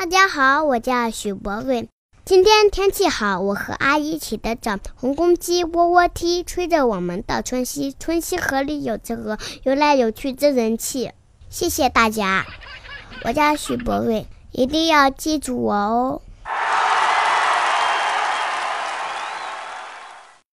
大家好，我叫许博瑞。今天天气好，我和阿姨起得早，红公鸡喔喔啼，吹着我们到春溪。春溪河里有只鹅，游来游去真人气。谢谢大家，我叫许博瑞，一定要记住我哦。